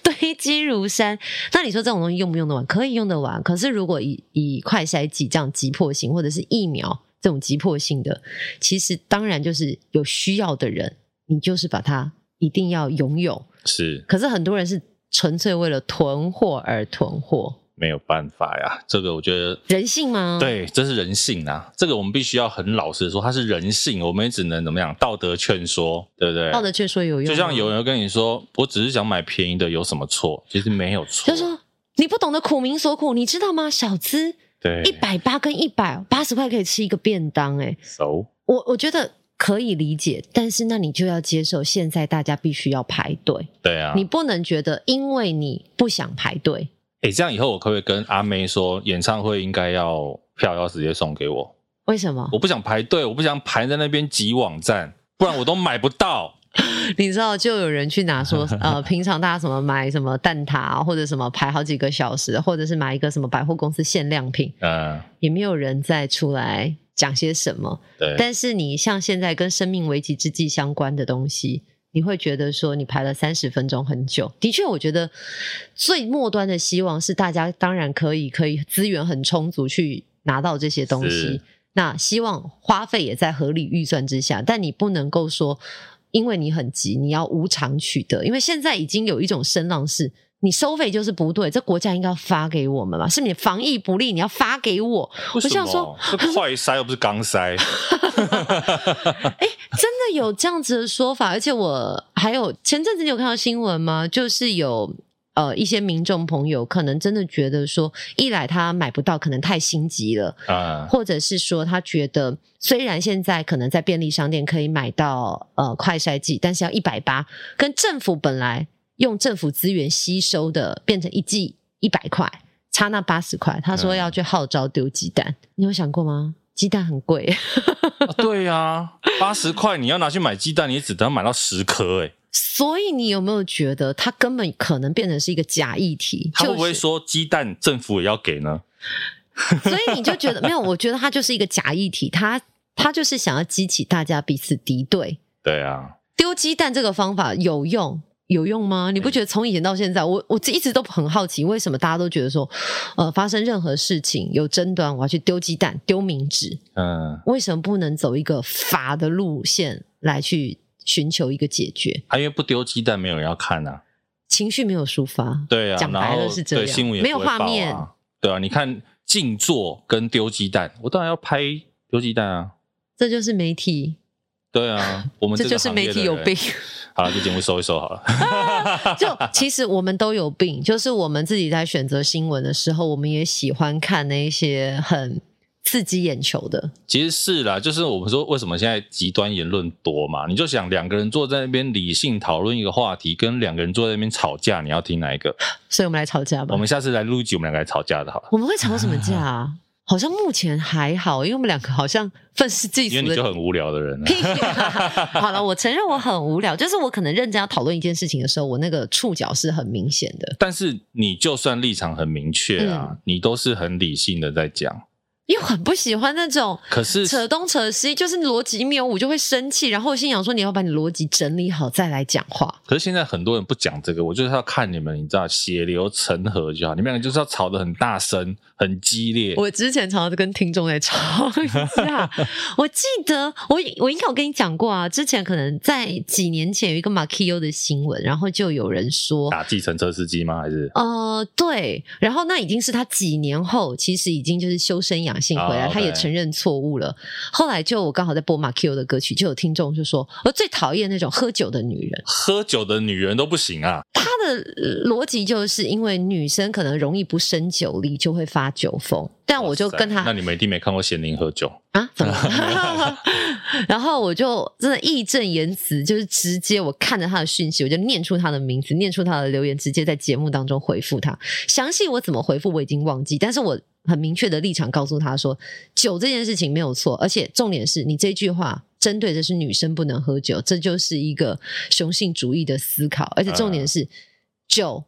S1: 堆积如山。那你说这种东西用不用得完？可以用得完。可是如果以以快筛剂这样急迫性，或者是疫苗这种急迫性的，其实当然就是有需要的人，你就是把它一定要拥有。
S2: 是，
S1: 可是很多人是。纯粹为了囤货而囤货，
S2: 没有办法呀。这个我觉得
S1: 人性吗？
S2: 对，这是人性啊。这个我们必须要很老实的说，它是人性。我们也只能怎么样？道德劝说，对不对？
S1: 道德劝说有用。
S2: 就像有人跟你说，我只是想买便宜的，有什么错？其实没有错。
S1: 就是说你不懂得苦民所苦，你知道吗？小资，
S2: 对，
S1: 一百八跟一百八十块可以吃一个便当，哎
S2: ，So，
S1: 我我觉得。可以理解，但是那你就要接受，现在大家必须要排队。
S2: 对啊，
S1: 你不能觉得因为你不想排队。
S2: 哎，这样以后我可不可以跟阿妹说，演唱会应该要票要直接送给我？
S1: 为什么？
S2: 我不想排队，我不想排在那边挤网站，不然我都买不到。
S1: 你知道，就有人去拿说，呃，平常大家什么买什么蛋挞，或者什么排好几个小时，或者是买一个什么百货公司限量品，嗯，也没有人再出来。讲些什么？
S2: 对，
S1: 但是你像现在跟生命危机之际相关的东西，你会觉得说你排了三十分钟很久。的确，我觉得最末端的希望是大家当然可以可以资源很充足去拿到这些东西，那希望花费也在合理预算之下，但你不能够说因为你很急，你要无偿取得，因为现在已经有一种声浪是。你收费就是不对，这国家应该要发给我们嘛？是你防疫不力，你要发给我。我想说，
S2: 这快筛又不是刚筛。
S1: 哎，真的有这样子的说法，而且我还有前阵子你有看到新闻吗？就是有呃一些民众朋友可能真的觉得说，一来他买不到，可能太心急了啊，或者是说他觉得虽然现在可能在便利商店可以买到呃快筛剂，但是要一百八，跟政府本来用政府资源吸收的变成一季一百块，差那八十块，他说要去号召丢鸡蛋，嗯、你有想过吗？鸡蛋很贵、
S2: 啊，对呀、啊，八十块你要拿去买鸡蛋，你也只能买到十颗哎。
S1: 所以你有没有觉得它根本可能变成是一个假议题？
S2: 他会不会说鸡蛋政府也要给呢？
S1: 所以你就觉得没有？我觉得它就是一个假议题，它它就是想要激起大家彼此敌对。
S2: 对啊，
S1: 丢鸡蛋这个方法有用。有用吗？你不觉得从以前到现在，我我一直都很好奇，为什么大家都觉得说，呃，发生任何事情有争端，我要去丢鸡蛋、丢冥纸，嗯，为什么不能走一个法的路线来去寻求一个解决？
S2: 啊，因为不丢鸡蛋，没有人要看啊，
S1: 情绪没有抒发，
S2: 对啊，
S1: 讲白了是这样，
S2: 新闻
S1: 没有画面，
S2: 对啊，你看静坐跟丢鸡蛋，我当然要拍丢鸡蛋啊，
S1: 这就是媒体，
S2: 对啊，我们这，
S1: 这就是媒体有病。
S2: 好了，这节目收一收好了。
S1: 就其实我们都有病，就是我们自己在选择新闻的时候，我们也喜欢看那一些很刺激眼球的。
S2: 其实是啦，就是我们说为什么现在极端言论多嘛？你就想两个人坐在那边理性讨论一个话题，跟两个人坐在那边吵架，你要听哪一个？
S1: 所以我们来吵架吧。
S2: 我们下次来录一集，我们两个来吵架的好了。
S1: 我们会吵什么架啊？好像目前还好，因为我们两个好像愤世嫉俗。
S2: 因为你就很无聊的人。
S1: 好了，我承认我很无聊，就是我可能认真要讨论一件事情的时候，我那个触角是很明显的。
S2: 但是你就算立场很明确啊，嗯、你都是很理性的在讲。
S1: 又很不喜欢那种，
S2: 可是
S1: 扯东扯西，就是逻辑谬误，我就会生气。然后我心想说，你要把你逻辑整理好再来讲话。
S2: 可是现在很多人不讲这个，我就是要看你们，你知道，血流成河就好。你们两个就是要吵得很大声、很激烈。
S1: 我之前常常跟听众在吵一下。我记得我我应该有跟你讲过啊，之前可能在几年前有一个马 k i 的新闻，然后就有人说
S2: 打计程车司机吗？还是
S1: 呃对，然后那已经是他几年后，其实已经就是修身养。信回来，oh. 他也承认错误了。后来就我刚好在播马 Q 的歌曲，就有听众就说：“我最讨厌那种喝酒的女人，
S2: 喝酒的女人都不行啊。”他
S1: 的逻辑就是因为女生可能容易不胜酒力，就会发酒疯。但我就跟他，
S2: 那你们一定没看过贤玲喝酒
S1: 啊？怎么？然后我就真的义正言辞，就是直接我看着他的讯息，我就念出他的名字，念出他的留言，直接在节目当中回复他。详细我怎么回复我已经忘记，但是我很明确的立场告诉他说，酒这件事情没有错，而且重点是你这句话针对的是女生不能喝酒，这就是一个雄性主义的思考，而且重点是酒。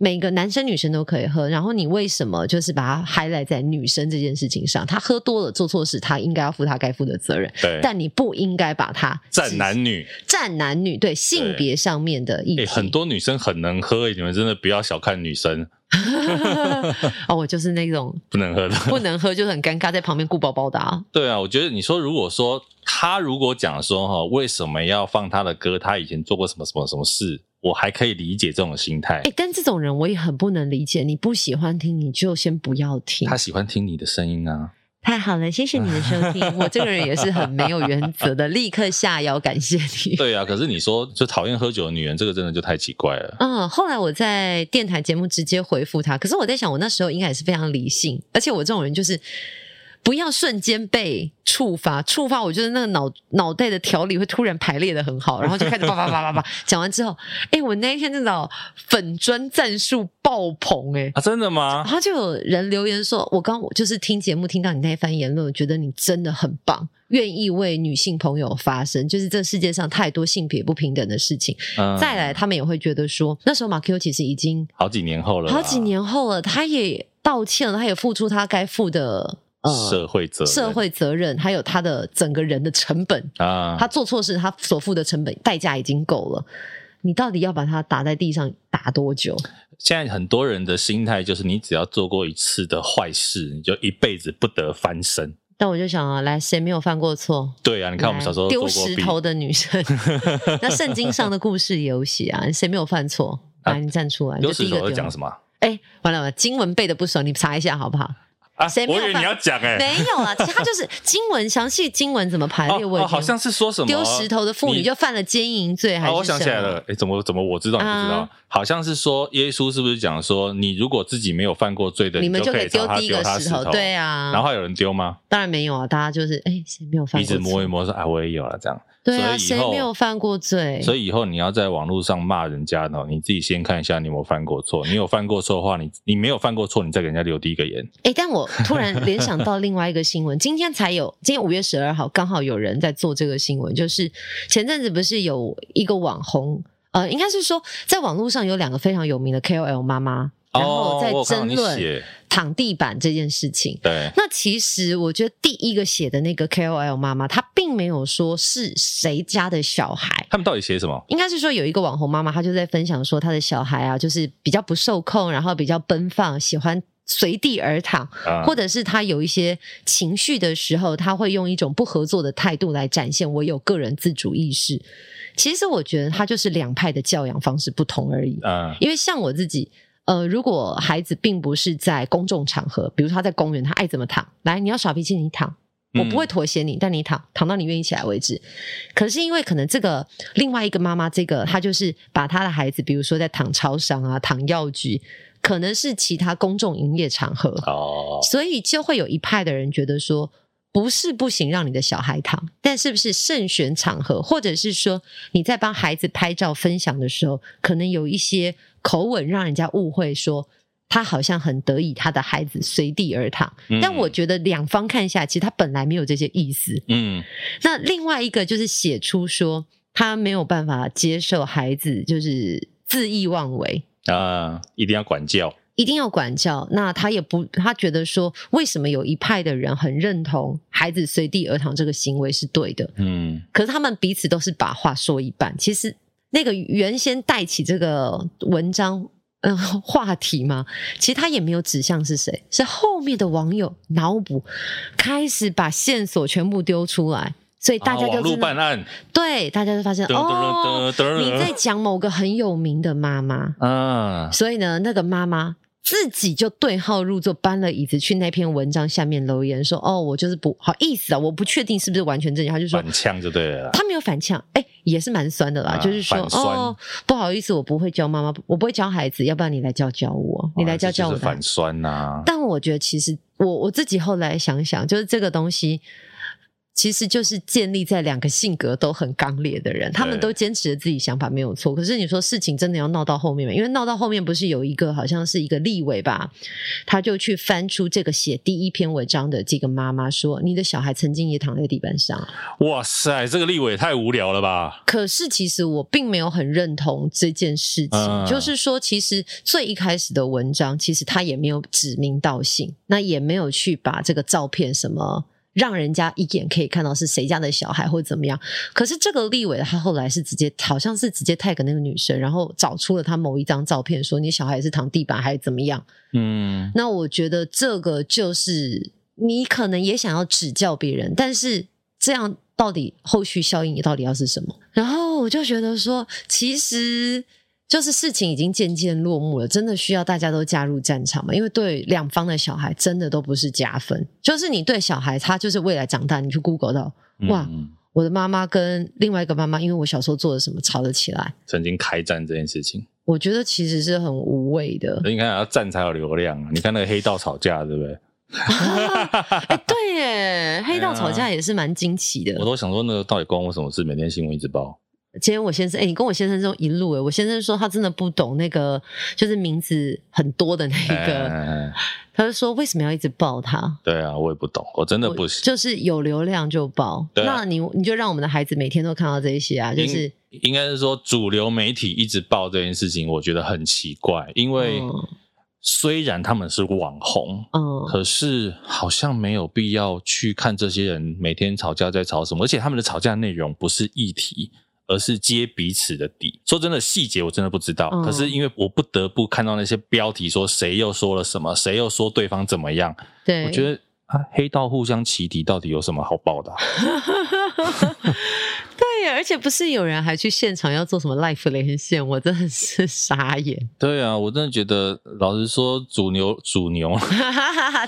S1: 每个男生女生都可以喝，然后你为什么就是把它 highlight 在女生这件事情上？他喝多了做错事，他应该要负他该负的责任。
S2: 对，
S1: 但你不应该把他
S2: 占男女，
S1: 占男女，对性别上面的意义。
S2: 很多女生很能喝，你们真的不要小看女生。
S1: 哦，我就是那种
S2: 不能喝的，
S1: 不能喝就是很尴尬，在旁边顾包包的啊。
S2: 对啊，我觉得你说如果说他如果讲说哈，为什么要放他的歌？他以前做过什么什么什么事？我还可以理解这种心态，
S1: 哎，但这种人我也很不能理解。你不喜欢听，你就先不要听。
S2: 他喜欢听你的声音啊！
S1: 太好了，谢谢你的收听。我这个人也是很没有原则的，立刻下腰感谢你。
S2: 对啊，可是你说就讨厌喝酒的女人，这个真的就太奇怪了。
S1: 嗯，后来我在电台节目直接回复他，可是我在想，我那时候应该也是非常理性，而且我这种人就是。不要瞬间被触发，触发我觉得那个脑脑袋的条理会突然排列的很好，然后就开始叭叭叭叭叭 讲完之后，哎，我那一天真的粉砖赞数爆棚哎、
S2: 真的吗？
S1: 然后就有人留言说，我刚我就是听节目听到你那一番言论，我觉得你真的很棒，愿意为女性朋友发声，就是这世界上太多性别不平等的事情。嗯、再来，他们也会觉得说，那时候马 Q 其实已经
S2: 好几年后了，
S1: 好几年后了，他也道歉了，他也付出他该付的。
S2: 呃，社会责任，
S1: 社会责任，还有他的整个人的成本啊，他做错事，他所付的成本代价已经够了，你到底要把他打在地上打多久？
S2: 现在很多人的心态就是，你只要做过一次的坏事，你就一辈子不得翻身。
S1: 但我就想啊，来，谁没有犯过错？
S2: 对啊，你看我们小时候
S1: 丢石头的女生，那圣经上的故事也有写啊，谁没有犯错？来，你站出来，
S2: 丢石头讲什么？
S1: 哎，完了完了，经文背的不熟，你查一下好不好？
S2: 啊，
S1: 谁没有？
S2: 我以为你要讲哎、欸，
S1: 没有啊，其实他就是经文详细经文怎么排列，我、
S2: 哦哦、好像是说什么
S1: 丢石头的妇女就犯了奸淫罪，还是、哦、
S2: 我想起来了，哎，怎么怎么我知道你不知道？啊、好像是说耶稣是不是讲说，你如果自己没有犯过罪的，
S1: 你们就可以丢第一个
S2: 石头，
S1: 对啊。
S2: 然后还有人丢吗？
S1: 当然没有啊，大家就是哎，谁没有犯过罪？
S2: 鼻子摸一摸说，啊，我也有了这样。
S1: 对啊，谁没有犯过罪？
S2: 所以以后你要在网络上骂人家呢，你自己先看一下你有没有犯过错。你有犯过错的话，你你没有犯过错，你再给人家留第一个言。
S1: 哎，但我突然联想到另外一个新闻，今天才有，今天五月十二号刚好有人在做这个新闻，就是前阵子不是有一个网红，呃，应该是说在网络上有两个非常有名的 KOL 妈妈。然后在争论躺地板这件事情。
S2: 对，
S1: 那其实我觉得第一个写的那个 KOL 妈妈，她并没有说是谁家的小孩。
S2: 他们到底写什么？
S1: 应该是说有一个网红妈妈，她就在分享说，她的小孩啊，就是比较不受控，然后比较奔放，喜欢随地而躺，啊、或者是他有一些情绪的时候，他会用一种不合作的态度来展现我有个人自主意识。其实我觉得他就是两派的教养方式不同而已。嗯，因为像我自己。呃，如果孩子并不是在公众场合，比如说他在公园，他爱怎么躺，来，你要耍脾气，你躺，我不会妥协你，嗯、但你躺，躺到你愿意起来为止。可是因为可能这个另外一个妈妈，这个她就是把她的孩子，比如说在躺超商啊、躺药局，可能是其他公众营业场合，哦，所以就会有一派的人觉得说。不是不行，让你的小孩躺，但是不是慎选场合，或者是说你在帮孩子拍照分享的时候，可能有一些口吻让人家误会说他好像很得意，他的孩子随地而躺。嗯、但我觉得两方看下，其实他本来没有这些意思。嗯，那另外一个就是写出说他没有办法接受孩子就是恣意妄为
S2: 啊，一定要管教。
S1: 一定要管教，那他也不，他觉得说，为什么有一派的人很认同孩子随地而躺这个行为是对的？嗯，可是他们彼此都是把话说一半。其实那个原先带起这个文章嗯、呃、话题嘛，其实他也没有指向是谁，是后面的网友脑补，开始把线索全部丢出来。所以大家就、啊、网络办案，对，大家就发现哦，你在讲某个很有名的妈妈。啊，所以呢，那个妈妈自己就对号入座，搬了椅子去那篇文章下面留言说：“哦，我就是不好意思啊，我不确定是不是完全正确。”他就说
S2: 反呛就对了，
S1: 他没有反呛，哎，也是蛮酸的啦，啊、就是说哦，不好意思，我不会教妈妈，我不会教孩子，要不然你来教教我，你来教教我。啊、
S2: 反酸呐、啊，
S1: 但我觉得其实我我自己后来想想，就是这个东西。其实就是建立在两个性格都很刚烈的人，他们都坚持着自己想法没有错。可是你说事情真的要闹到后面吗？因为闹到后面不是有一个好像是一个立委吧，他就去翻出这个写第一篇文章的这个妈妈说：“你的小孩曾经也躺在地板上。”
S2: 哇塞，这个立委太无聊了吧！
S1: 可是其实我并没有很认同这件事情，嗯、就是说，其实最一开始的文章，其实他也没有指名道姓，那也没有去把这个照片什么。让人家一眼可以看到是谁家的小孩或者怎么样，可是这个立委他后来是直接好像是直接 tag 那个女生，然后找出了他某一张照片，说你小孩是躺地板还是怎么样？嗯，那我觉得这个就是你可能也想要指教别人，但是这样到底后续效应到底要是什么？然后我就觉得说，其实。就是事情已经渐渐落幕了，真的需要大家都加入战场吗？因为对两方的小孩真的都不是加分。就是你对小孩，他就是未来长大，你去 Google 到，哇，嗯、我的妈妈跟另外一个妈妈，因为我小时候做了什么吵了起来，
S2: 曾经开战这件事情，
S1: 我觉得其实是很无谓的。
S2: 你看要战才有流量啊，你看那个黑道吵架，对不对？
S1: 哎、欸，对耶，黑道吵架也是蛮惊奇的。
S2: 我都想说，那个到底关我什么事？每天新闻一直报。
S1: 今天我先生，哎、欸，你跟我先生这种一路，哎，我先生说他真的不懂那个，就是名字很多的那个，欸、他就说为什么要一直报他？
S2: 对啊，我也不懂，我真的不行，
S1: 就是有流量就报，啊、那你你就让我们的孩子每天都看到这些啊，就是
S2: 应该是说主流媒体一直报这件事情，我觉得很奇怪，因为虽然他们是网红，嗯，可是好像没有必要去看这些人每天吵架在吵什么，而且他们的吵架内容不是议题。而是揭彼此的底。说真的，细节我真的不知道。嗯、可是因为我不得不看到那些标题，说谁又说了什么，谁又说对方怎么样。对，我觉得啊，黑道互相起底到底有什么好报的、啊？
S1: 对，而且不是有人还去现场要做什么 live 连线，我真的是 傻眼。
S2: 对啊，我真的觉得，老实说，主流主牛，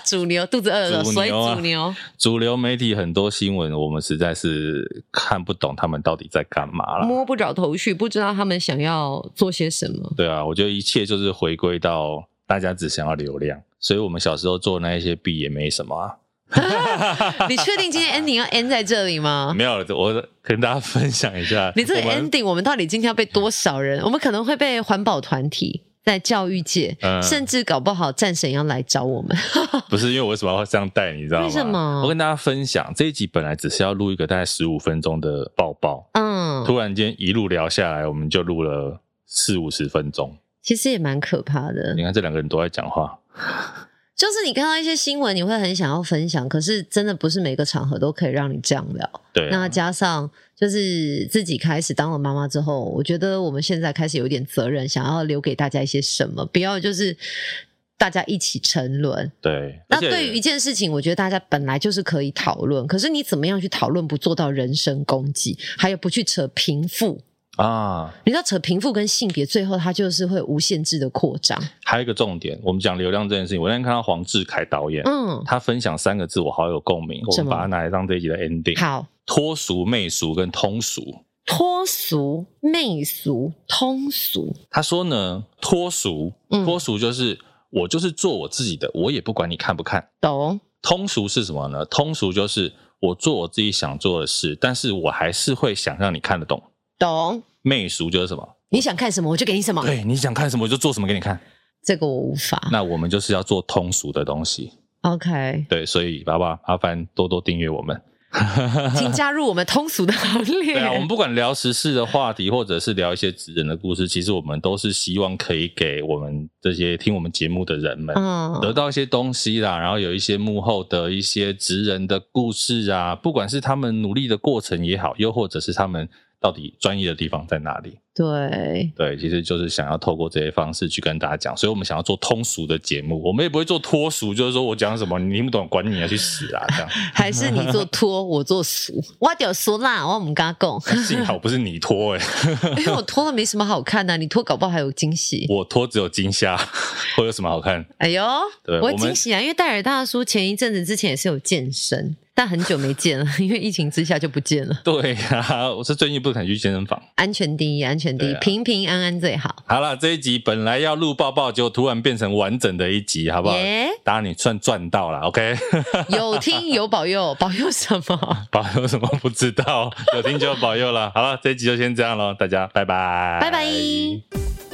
S1: 主流 肚子饿了，所以主牛。
S2: 主流媒体很多新闻，我们实在是看不懂他们到底在干嘛了，
S1: 摸不着头绪，不知道他们想要做些什么。
S2: 对啊，我觉得一切就是回归到大家只想要流量，所以我们小时候做那一些币也没什么啊。
S1: 你确定今天 ending 要 end 在这里吗？
S2: 没有，我跟大家分享一下。
S1: 你这个 ending，我们到底今天要被多少人？我们可能会被环保团体、在教育界，嗯、甚至搞不好战神要来找我们。
S2: 不是，因为我为什么要这样带？你知道吗？
S1: 为什么？
S2: 我跟大家分享这一集本来只是要录一个大概十五分钟的报报，嗯，突然间一路聊下来，我们就录了四五十分钟。
S1: 其实也蛮可怕的。
S2: 你看这两个人都在讲话。
S1: 就是你看到一些新闻，你会很想要分享，可是真的不是每个场合都可以让你这样聊。
S2: 对啊，
S1: 那加上就是自己开始当了妈妈之后，我觉得我们现在开始有点责任，想要留给大家一些什么，不要就是大家一起沉沦。
S2: 对，
S1: 那对于一件事情，我觉得大家本来就是可以讨论，可是你怎么样去讨论，不做到人身攻击，还有不去扯贫富。啊，你知道扯贫富跟性别，最后它就是会无限制的扩张。
S2: 还有一个重点，我们讲流量这件事情，我那天看到黄志凯导演，嗯，他分享三个字，我好有共鸣，我们把它拿来当这一集的 ending。
S1: 好，
S2: 脱俗、媚俗跟通俗。
S1: 脱俗、媚俗、通俗。
S2: 他说呢，脱俗，脱俗就是我就是做我自己的，我也不管你看不看。
S1: 懂。
S2: 通俗是什么呢？通俗就是我做我自己想做的事，但是我还是会想让你看得懂。
S1: 懂。
S2: 媚俗就是什么？
S1: 你想看什么，我就给你什么。
S2: 对，你想看什么，我就做什么给你看。
S1: 这个我无法。
S2: 那我们就是要做通俗的东西。
S1: OK。
S2: 对，所以爸爸麻烦多多订阅我们，
S1: 请加入我们通俗的行列。
S2: 对啊，我们不管聊时事的话题，或者是聊一些职人的故事，其实我们都是希望可以给我们这些听我们节目的人们，嗯，得到一些东西啦，然后有一些幕后的一些职人的故事啊，不管是他们努力的过程也好，又或者是他们。到底专业的地方在哪里？
S1: 对
S2: 对，其实就是想要透过这些方式去跟大家讲，所以我们想要做通俗的节目，我们也不会做脱俗，就是说我讲什么你听不懂，管你啊，去死啊这样。
S1: 还是你做脱，我做俗，我屌俗啦，我们刚刚讲。
S2: 幸好不是你脱哎、欸，
S1: 因为我脱了没什么好看的、啊，你脱搞不好还有惊喜。
S2: 我脱只有惊吓，会有什么好看？
S1: 哎呦，
S2: 对
S1: 我惊喜啊！因为戴尔大叔前一阵子之前也是有健身。但很久没见了，因为疫情之下就不见了。
S2: 对呀、啊，我是最近不肯去健身房。
S1: 安全第一，安全第一，啊、平平安安最好。
S2: 好了，这一集本来要录抱抱，就突然变成完整的一集，好不好？当然你算赚到了，OK？
S1: 有听有保佑，保佑什么？
S2: 保佑什么不知道，有听就有保佑了。好了，这一集就先这样喽，大家拜拜，
S1: 拜拜。